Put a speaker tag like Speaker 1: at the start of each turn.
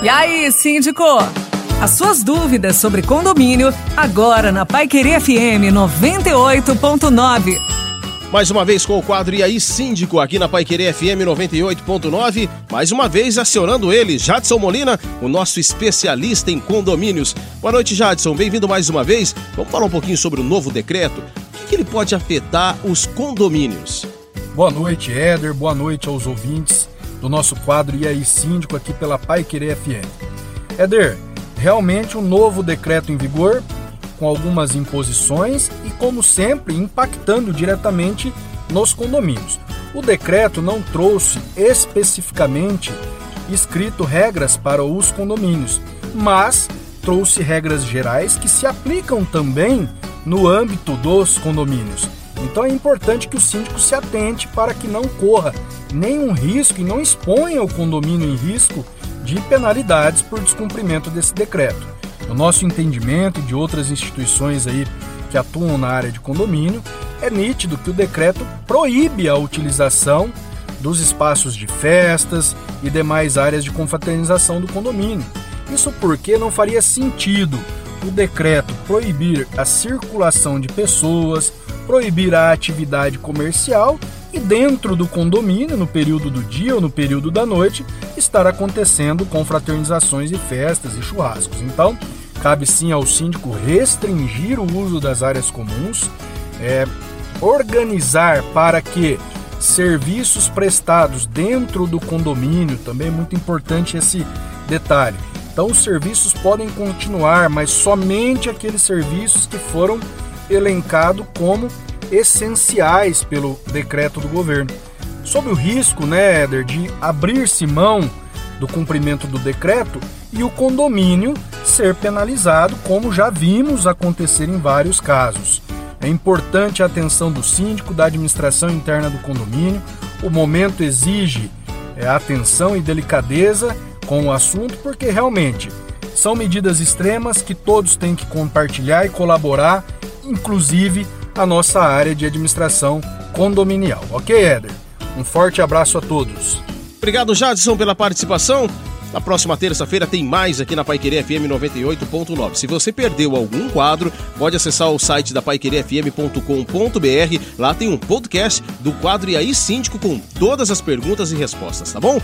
Speaker 1: E aí, síndico? As suas dúvidas sobre condomínio, agora na Pai Querer FM 98.9.
Speaker 2: Mais uma vez com o quadro E aí Síndico aqui na Pai Querer FM 98.9. Mais uma vez acionando ele, Jadson Molina, o nosso especialista em condomínios. Boa noite, Jadson. Bem-vindo mais uma vez. Vamos falar um pouquinho sobre o novo decreto. O que ele pode afetar os condomínios?
Speaker 3: Boa noite, Éder. Boa noite aos ouvintes do nosso quadro E aí Síndico aqui pela Pai Querer FM. Éder, realmente um novo decreto em vigor com algumas imposições e, como sempre, impactando diretamente nos condomínios. O decreto não trouxe especificamente escrito regras para os condomínios, mas trouxe regras gerais que se aplicam também no âmbito dos condomínios. Então é importante que o síndico se atente para que não corra nenhum risco e não exponha o condomínio em risco de penalidades por descumprimento desse decreto. No nosso entendimento de outras instituições aí que atuam na área de condomínio, é nítido que o decreto proíbe a utilização dos espaços de festas e demais áreas de confraternização do condomínio. Isso porque não faria sentido o decreto proibir a circulação de pessoas, proibir a atividade comercial e dentro do condomínio, no período do dia ou no período da noite, estar acontecendo confraternizações e festas e churrascos. Então, cabe sim ao síndico restringir o uso das áreas comuns, é, organizar para que serviços prestados dentro do condomínio, também é muito importante esse detalhe. Então, os serviços podem continuar, mas somente aqueles serviços que foram elencados como essenciais pelo decreto do governo. Sob o risco, né, Éder, de abrir-se mão do cumprimento do decreto e o condomínio ser penalizado, como já vimos acontecer em vários casos. É importante a atenção do síndico, da administração interna do condomínio. O momento exige é, atenção e delicadeza com o assunto, porque realmente são medidas extremas que todos têm que compartilhar e colaborar, inclusive a nossa área de administração condominial. Ok, Éder? Um forte abraço a todos.
Speaker 2: Obrigado, Jadson, pela participação. Na próxima terça-feira tem mais aqui na Paiquerê FM 98.9. Se você perdeu algum quadro, pode acessar o site da paiquerêfm.com.br. Lá tem um podcast do quadro E aí Síndico com todas as perguntas e respostas, tá bom?